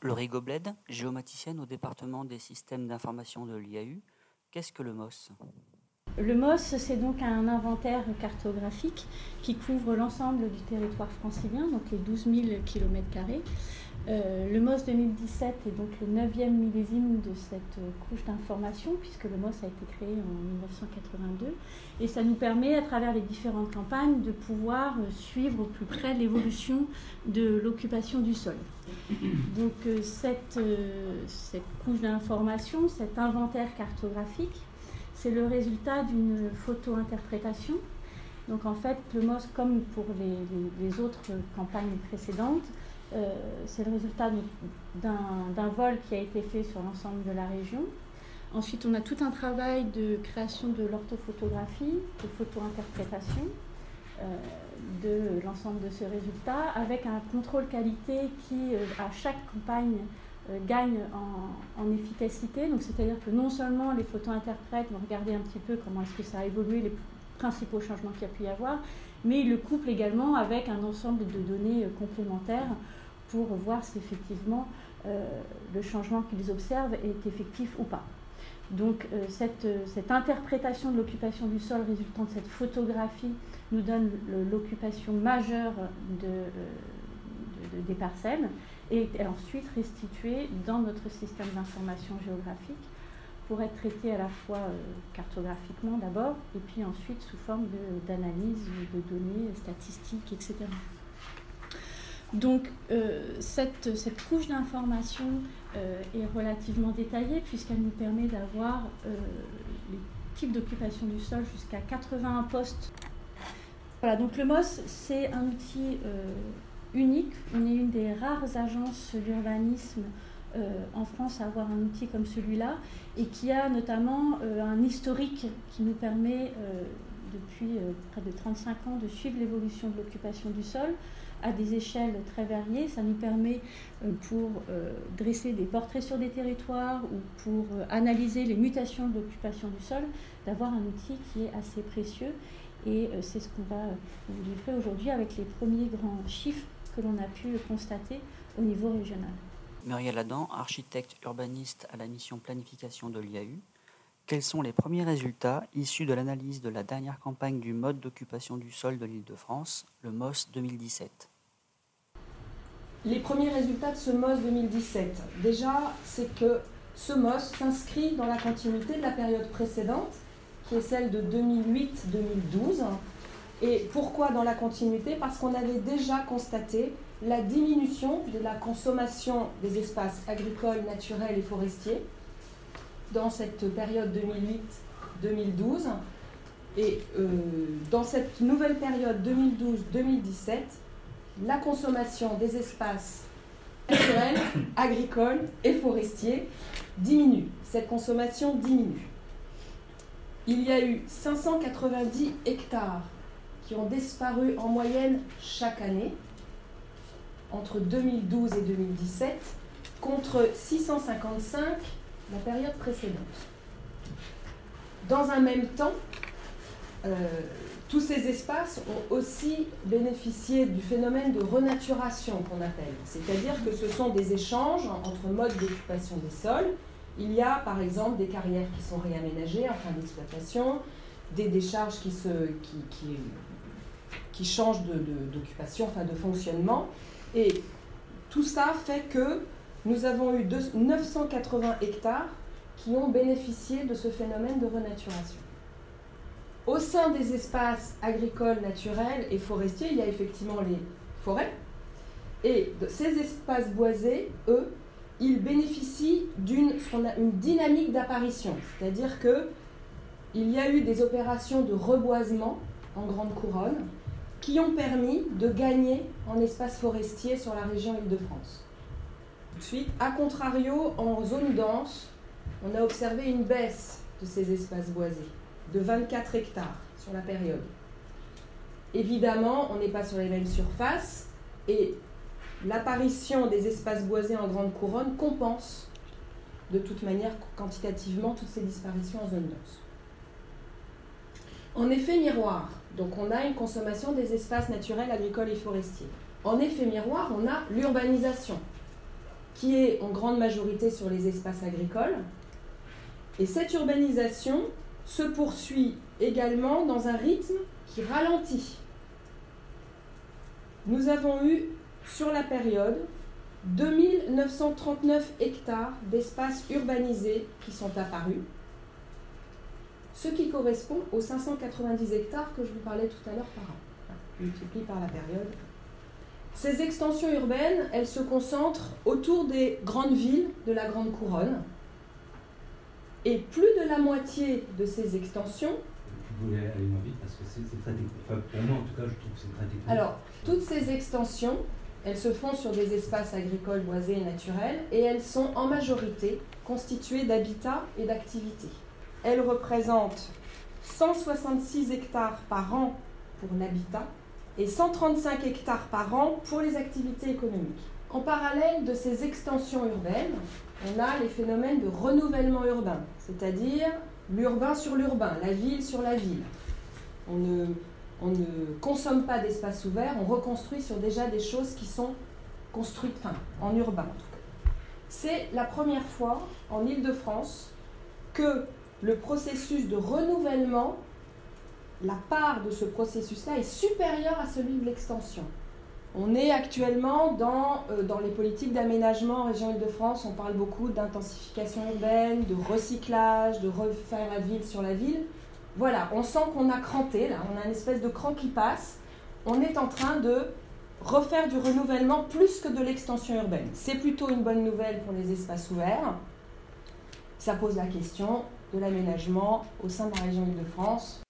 Laurie Gobled, géomaticienne au département des systèmes d'information de l'IAU. Qu'est-ce que le MOS Le MOS, c'est donc un inventaire cartographique qui couvre l'ensemble du territoire francilien, donc les 12 000 km. Euh, le MOS 2017 est donc le neuvième millésime de cette euh, couche d'information, puisque le MOS a été créé en 1982. Et ça nous permet, à travers les différentes campagnes, de pouvoir euh, suivre au plus près l'évolution de l'occupation du sol. Donc cette, cette couche d'information, cet inventaire cartographique, c'est le résultat d'une photo-interprétation. Donc en fait, le MOS, comme pour les autres campagnes précédentes, euh, c'est le résultat d'un vol qui a été fait sur l'ensemble de la région. Ensuite, on a tout un travail de création de l'orthophotographie, de photo-interprétation euh, de l'ensemble de ce résultat, avec un contrôle qualité qui, euh, à chaque campagne, gagne en, efficacité. Donc, c'est-à-dire que non seulement les photo-interprètes vont regarder un petit peu comment est-ce que ça a évolué, les principaux changements qu'il y a pu y avoir, mais ils le couplent également avec un ensemble de données complémentaires pour voir si effectivement euh, le changement qu'ils observent est effectif ou pas. Donc euh, cette, cette, interprétation de l'occupation du sol résultant de cette photographie nous donne l'occupation majeure de, euh, des parcelles et ensuite restituée dans notre système d'information géographique pour être traitée à la fois cartographiquement d'abord et puis ensuite sous forme d'analyse de, données statistiques, etc. Donc euh, cette, cette, couche d'information euh, est relativement détaillée puisqu'elle nous permet d'avoir euh, les types d'occupation du sol jusqu'à 81 postes. Voilà, donc le MOS, c'est un outil unique. On est une des rares agences d'urbanisme en France à avoir un outil comme celui-là et qui a notamment un historique qui nous permet depuis près de 35 ans de suivre l'évolution de l'occupation du sol à des échelles très variées. Ça nous permet, euh, pour euh, dresser des portraits sur des territoires ou pour euh, analyser les mutations de l'occupation du sol, d'avoir un outil qui est assez précieux. Et c'est ce qu'on va vous livrer aujourd'hui avec les premiers grands chiffres que l'on a pu constater au niveau régional. Muriel Adam, architecte urbaniste à la mission planification de l'IAU. Quels sont les premiers résultats issus de l'analyse de la dernière campagne du mode d'occupation du sol de l'Île-de-France, le MOS 2017 Les premiers résultats de ce MOS 2017, déjà, c'est que ce MOS s'inscrit dans la continuité de la période précédente, qui est celle de 2008-2012. Et pourquoi dans la continuité? Parce qu'on avait déjà constaté la diminution de la consommation des espaces agricoles, naturels et forestiers dans cette période 2008-2012. Et euh, dans cette nouvelle période 2012-2017, la consommation des espaces naturels, agricoles et forestiers diminue. Cette consommation diminue. Il y a eu 590 hectares qui ont disparu en moyenne chaque année entre 2012 et 2017 contre 655 la période précédente. Dans un même temps, euh, tous ces espaces ont aussi bénéficié du phénomène de renaturation qu'on appelle. C'est-à-dire que ce sont des échanges entre modes d'occupation des sols. Il y a par exemple des carrières qui sont réaménagées en fin d'exploitation, des décharges qui, se, qui, qui, changent d'occupation, de, enfin de fonctionnement. Et tout ça fait que nous avons eu 980 hectares qui ont bénéficié de ce phénomène de renaturation. Au sein des espaces agricoles, naturels et forestiers, il y a effectivement les forêts. Et ces espaces boisés, eux, ils bénéficient d'une une dynamique d'apparition. C'est-à-dire que il y a eu des opérations de reboisement en grande couronne qui ont permis de gagner en espace forestier sur la région Île-de-France. Ensuite, a contrario, en zone dense, on a observé une baisse de ces espaces boisés de 24 hectares sur la période. Évidemment, on n'est pas sur les mêmes surfaces et l'apparition des espaces boisés en grande couronne compense de toute manière quantitativement toutes ces disparitions en zone dense. En effet miroir, donc on a une consommation des espaces naturels, agricoles et forestiers. En effet miroir, on a l'urbanisation qui est en grande majorité sur les espaces agricoles. Et cette urbanisation se poursuit également dans un rythme qui ralentit. Nous avons eu sur la période 2939 hectares d'espaces urbanisés qui sont apparus, ce qui correspond aux 590 hectares que je vous parlais tout à l'heure par an, multiplié par la période. Ces extensions urbaines, elles se concentrent autour des grandes villes de la Grande Couronne, et plus de la moitié de ces extensions. Vous voulez aller moins vite parce que c'est très technique. Enfin, pour moi, en tout cas, je trouve que c'est très technique. Alors, toutes ces extensions, elles se font sur des espaces agricoles, boisés et naturels, et elles sont en majorité constituées d'habitats et d'activités. Elles représentent 166 hectares par an pour l'habitat et 135 hectares par an pour les activités économiques. En parallèle de ces extensions urbaines, on a les phénomènes de renouvellement urbain, c'est-à-dire l'urbain sur l'urbain, la ville sur la ville. On ne, on ne consomme pas d'espace ouvert, on reconstruit sur déjà des choses qui sont construites enfin, en urbain. C'est la première fois en Ile-de-France que le processus de renouvellement, la part de ce processus-là est supérieure à celui de l'extension. On est actuellement dans, euh, dans les politiques d'aménagement en région Île-de-France, on parle beaucoup d'intensification urbaine, de recyclage, de refaire la ville sur la ville. Voilà, on sent qu'on a cranté, là, on a une espèce de cran qui passe. On est en train de refaire du renouvellement plus que de l'extension urbaine. C'est plutôt une bonne nouvelle pour les espaces ouverts. Ça pose la question de l'aménagement au sein de la région Île-de-France.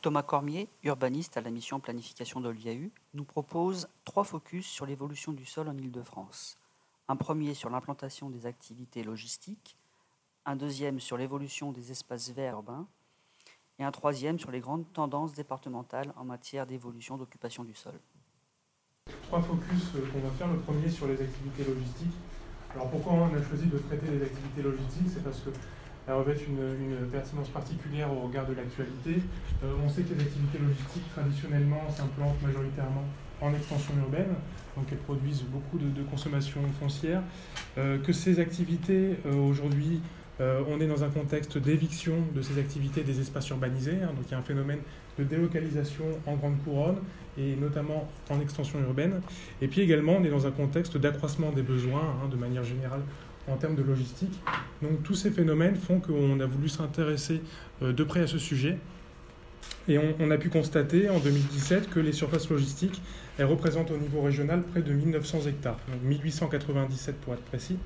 Thomas Cormier, urbaniste à la mission planification de l'IAU, nous propose trois focus sur l'évolution du sol en Île-de-France. Un premier sur l'implantation des activités logistiques, un deuxième sur l'évolution des espaces verts urbains et un troisième sur les grandes tendances départementales en matière d'évolution d'occupation du sol. Trois focus euh, qu'on va faire. Le premier sur les activités logistiques. Alors pourquoi on a choisi de traiter les activités logistiques C'est parce que elles revêtent une, pertinence particulière au regard de l'actualité. Euh, on sait que les activités logistiques, traditionnellement, s'implantent majoritairement en extension urbaine, donc elles produisent beaucoup de, consommation foncière, euh, que ces activités, euh, aujourd'hui, on est dans un contexte d'éviction de ces activités des espaces urbanisés, hein, donc il y a un phénomène de délocalisation en grande couronne et notamment en extension urbaine. Et puis également, on est dans un contexte d'accroissement des besoins hein, de manière générale en termes de logistique. Donc tous ces phénomènes font qu'on a voulu s'intéresser euh, de près à ce sujet. Et on, a pu constater en 2017 que les surfaces logistiques, elles représentent au niveau régional près de 1900 hectares, donc 1897 pour être précis.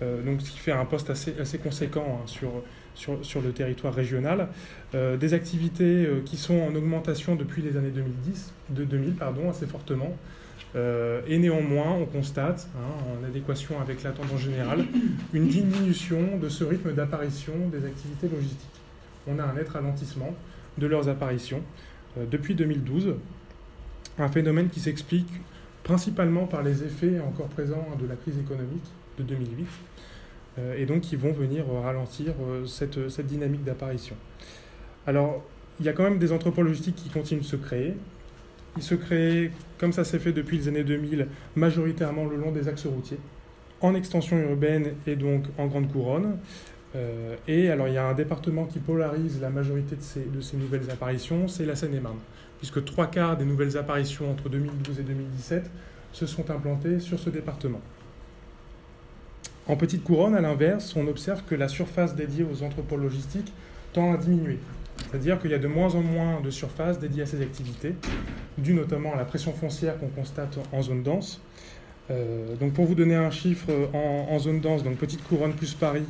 Euh, donc ce qui fait un poste assez, conséquent hein, sur, sur, sur, le territoire régional. Euh, des activités qui sont en augmentation depuis les années 2010, de 2000 pardon, assez fortement. Euh, et néanmoins, on constate, hein, en adéquation avec la tendance générale, une diminution de ce rythme d'apparition des activités logistiques. On a un net ralentissement de leurs apparitions euh, depuis 2012, un phénomène qui s'explique principalement par les effets encore présents de la crise économique de 2008, euh, et donc qui vont venir ralentir cette, cette dynamique d'apparition. Alors, il y a quand même des entrepôts logistiques qui continuent de se créer, il se crée, comme ça s'est fait depuis les années 2000, majoritairement le long des axes routiers, en extension urbaine et donc en grande couronne. Euh, et alors il y a un département qui polarise la majorité de ces, de ces nouvelles apparitions, c'est la Seine-et-Marne, puisque trois quarts des nouvelles apparitions entre 2012 et 2017 se sont implantées sur ce département. En petite couronne, à l'inverse, on observe que la surface dédiée aux entrepôts logistiques tend à diminuer. C'est-à-dire qu'il y a de moins en moins de surfaces dédiées à ces activités, dû notamment à la pression foncière qu'on constate en zone dense. Euh, donc pour vous donner un chiffre en, zone dense, donc petite couronne plus Paris,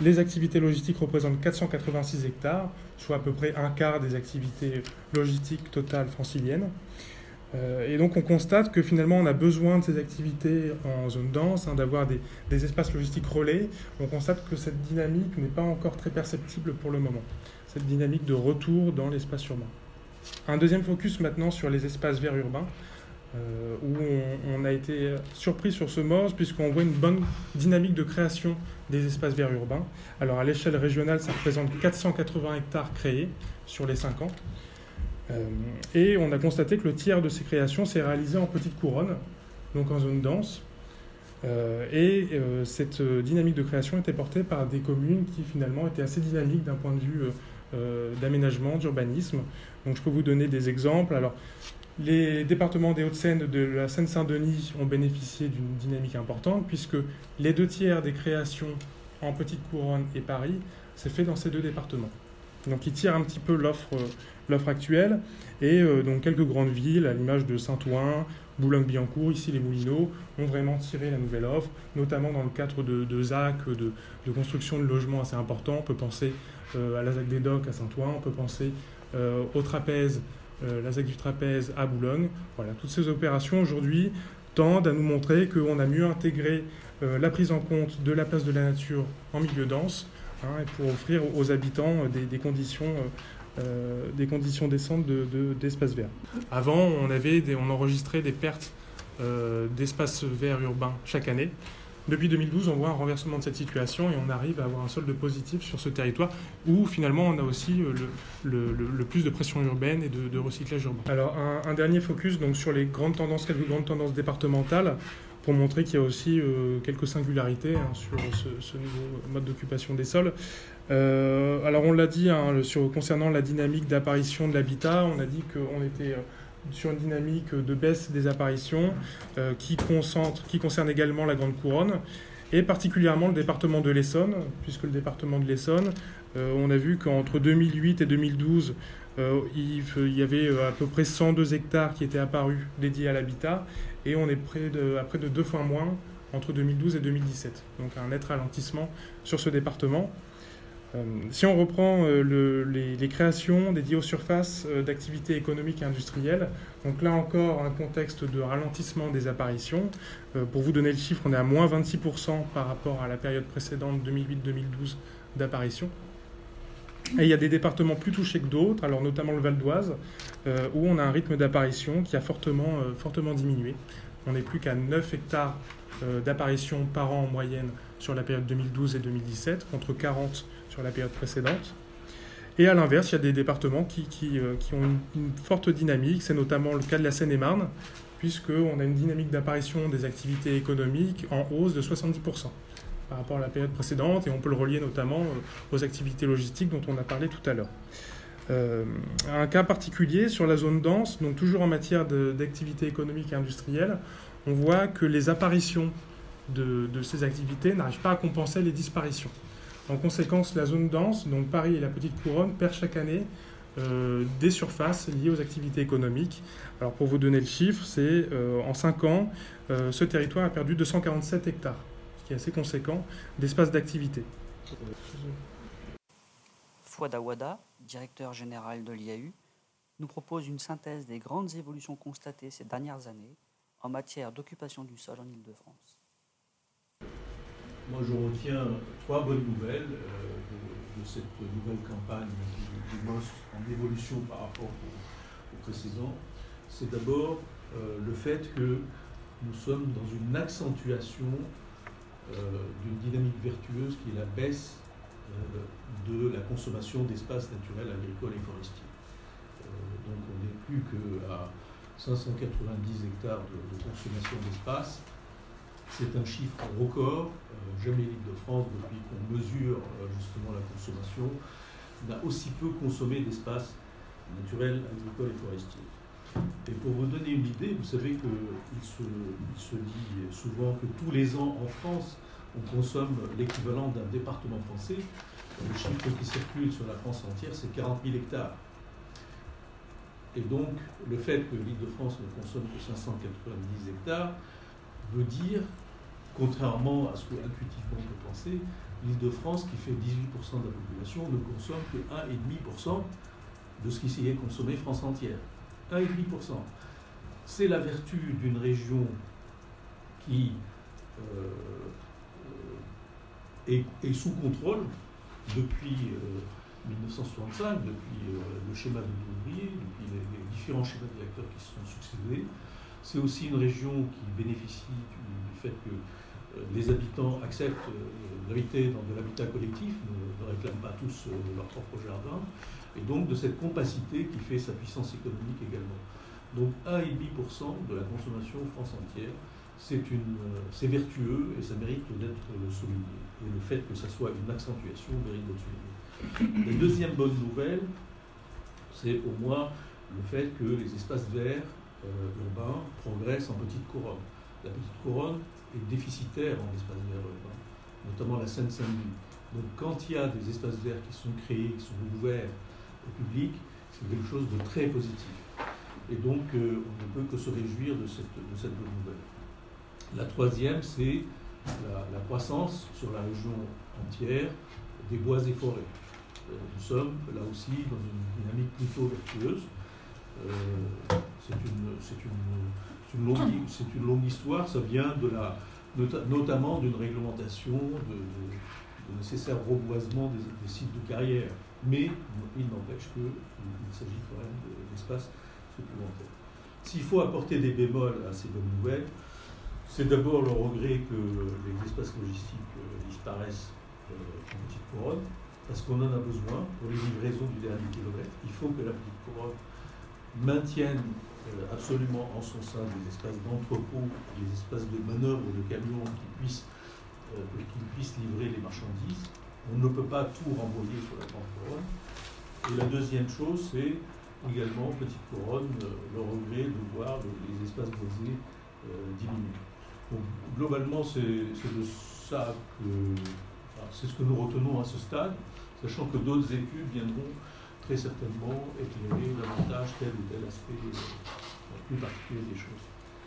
les activités logistiques représentent 486 hectares, soit à peu près un quart des activités logistiques totales franciliennes. Euh, et donc on constate que finalement on a besoin de ces activités en zone dense, hein, d'avoir des, espaces logistiques relais. On constate que cette dynamique n'est pas encore très perceptible pour le moment cette dynamique de retour dans l'espace urbain. Un deuxième focus maintenant sur les espaces verts urbains, euh, où on, a été surpris sur ce mode puisqu'on voit une bonne dynamique de création des espaces verts urbains. Alors à l'échelle régionale, ça représente 480 hectares créés sur les 5 ans. Euh, et on a constaté que le tiers de ces créations s'est réalisé en petite couronne, donc en zone dense. et cette dynamique de création était portée par des communes qui finalement étaient assez dynamiques d'un point de vue d'aménagement, d'urbanisme. Donc je peux vous donner des exemples. Alors, les départements des Hauts-de-Seine de la Seine-Saint-Denis ont bénéficié d'une dynamique importante puisque les deux tiers des créations en Petite Couronne et Paris s'est fait dans ces deux départements. Donc ils tirent un petit peu l'offre, l'offre actuelle et euh, donc quelques grandes villes à l'image de Saint-Ouen, Boulogne-Billancourt, ici les Moulineaux, ont vraiment tiré la nouvelle offre, notamment dans le cadre de, de ZAC, de, construction de logements assez importants. On peut penser euh, à la ZAC des Docks à Saint-Ouen, on peut penser euh, au Trapèze, la ZAC du Trapèze à Boulogne. Voilà, toutes ces opérations aujourd'hui tendent à nous montrer qu'on a mieux intégré la prise en compte de la place de la nature en milieu dense hein, et pour offrir aux habitants des, conditions euh, des conditions décentes d'espaces de, verts. Avant, on, avait on enregistrait des pertes euh, d'espaces verts urbains chaque année. Depuis 2012, on voit un renversement de cette situation et on arrive à avoir un solde positif sur ce territoire où finalement on a aussi euh, le, plus de pression urbaine et de, recyclage urbain. Alors un, dernier focus donc, sur les grandes tendances, quelques grandes tendances départementales pour montrer qu'il y a aussi quelques singularités hein, sur ce, nouveau mode d'occupation des sols. Euh, alors on l'a dit hein, sur, concernant la dynamique d'apparition de l'habitat, on a dit qu'on était euh, sur une dynamique de baisse des apparitions euh, qui, concentre, qui concerne également la Grande Couronne et particulièrement le département de l'Essonne, puisque le département de l'Essonne, on a vu qu'entre 2008 et 2012, il, y avait à peu près 102 hectares qui étaient apparus dédiés à l'habitat et on est près de, à près de deux fois moins entre 2012 et 2017. Donc un net ralentissement sur ce département. Euh, si on reprend euh, les, créations dédiées aux surfaces euh, d'activités économiques et industrielles, donc là encore un contexte de ralentissement des apparitions. pour vous donner le chiffre, on est à moins 26% par rapport à la période précédente 2008-2012 d'apparition. Et il y a des départements plus touchés que d'autres, alors notamment le Val d'Oise, où on a un rythme d'apparition qui a fortement, fortement diminué. On n'est plus qu'à 9 hectares d'apparition par an en moyenne sur la période 2012 et 2017, contre 40 la période précédente. Et à l'inverse, il y a des départements qui, qui, euh, qui ont une, forte dynamique. C'est notamment le cas de la Seine-et-Marne, puisqu'on a une dynamique d'apparition des activités économiques en hausse de 70% par rapport à la période précédente, et on peut le relier notamment euh, aux activités logistiques dont on a parlé tout à l'heure. Euh, un cas particulier sur la zone dense, donc toujours en matière d'activités économiques et industrielles, on voit que les apparitions de, ces activités n'arrivent pas à compenser les disparitions. En conséquence, la zone dense, donc Paris et la Petite Couronne, perd chaque année euh, des surfaces liées aux activités économiques. Alors pour vous donner le chiffre, c'est en 5 ans, ce territoire a perdu 247 hectares, qui est assez conséquent, d'espace d'activité. Fouad Awada, directeur général de l'IAU, nous propose une synthèse des grandes évolutions constatées ces dernières années en matière d'occupation du sol en Ile-de-France. Moi, je retiens trois bonnes nouvelles euh, de, cette nouvelle campagne du, MOS en évolution par rapport au, précédent. C'est d'abord euh, le fait que nous sommes dans une accentuation d'une dynamique vertueuse qui est la baisse de la consommation d'espaces naturels, agricoles et forestiers. donc on n'est plus qu'à 590 hectares de consommation d'espace c'est un chiffre record. Euh, jamais l'Île-de-France, depuis qu'on mesure euh, justement la consommation, n'a aussi peu consommé d'espace naturel, agricole et forestier. Et pour vous donner une idée, vous savez qu'il se, dit souvent que tous les ans en France, on consomme l'équivalent d'un département français. Le chiffre qui circule sur la France entière, c'est 40 000 hectares. Et donc, le fait que l'Île-de-France ne consomme que 590 hectares veut dire contrairement à ce que intuitivement on peut penser, l'Île-de-France, qui fait 18% de la population, ne consomme que 1,5% de ce qui s'y est consommé France entière. 1,5%. C'est la vertu d'une région qui euh, est, sous contrôle depuis 1965, euh, depuis euh, le schéma de l'ouvrier, depuis les, différents schémas directeurs qui se sont succédés. C'est aussi une région qui bénéficie du fait que euh, les habitants acceptent euh, d'habiter dans de l'habitat collectif, ne, réclament pas tous euh, leur propre jardin, et donc de cette compacité qui fait sa puissance économique également. Donc 1,5% de la consommation France entière c'est vertueux et ça mérite d'être souligné. Et le fait que ça soit une accentuation mérite d'être souligné. La deuxième bonne nouvelle, c'est au moins le fait que les espaces verts urbains progressent en petite couronne. La petite couronne est déficitaire en espaces verts urbains, notamment la Seine-Saint-Denis. Donc quand il y a des espaces verts qui sont créés, qui sont ouverts au public, c'est quelque chose de très positif. Et donc euh, on ne peut que se réjouir de cette, bonne nouvelle. La troisième, c'est la, croissance sur la région entière des bois et forêts. Euh, nous sommes là aussi dans une dynamique plutôt vertueuse. Euh, c'est une, une, longue, une longue histoire, ça vient de la, notamment d'une réglementation de, nécessaire reboisement des, sites de carrière. Mais il n'empêche qu'il s'agit quand même d'espaces supplémentaires. S'il faut apporter des bémols à ces bonnes nouvelles, c'est d'abord le regret que les espaces logistiques euh, disparaissent euh, en petite couronne, parce qu'on en a besoin pour les livraisons du dernier kilomètre. Il faut que la petite couronne maintienne absolument en son sein des espaces d'entrepôt, des espaces de manœuvre de camions qui puissent, euh, qui puissent livrer les marchandises. On ne peut pas tout renvoyer sur la grande couronne. Et la deuxième chose, c'est également, petite couronne, euh, le regret de voir les espaces boisés diminuer. Donc, globalement, c'est de ça que. c'est ce que nous retenons à ce stade, sachant que d'autres études viendront très certainement éclairer davantage tel ou tel aspect plus particulier des choses.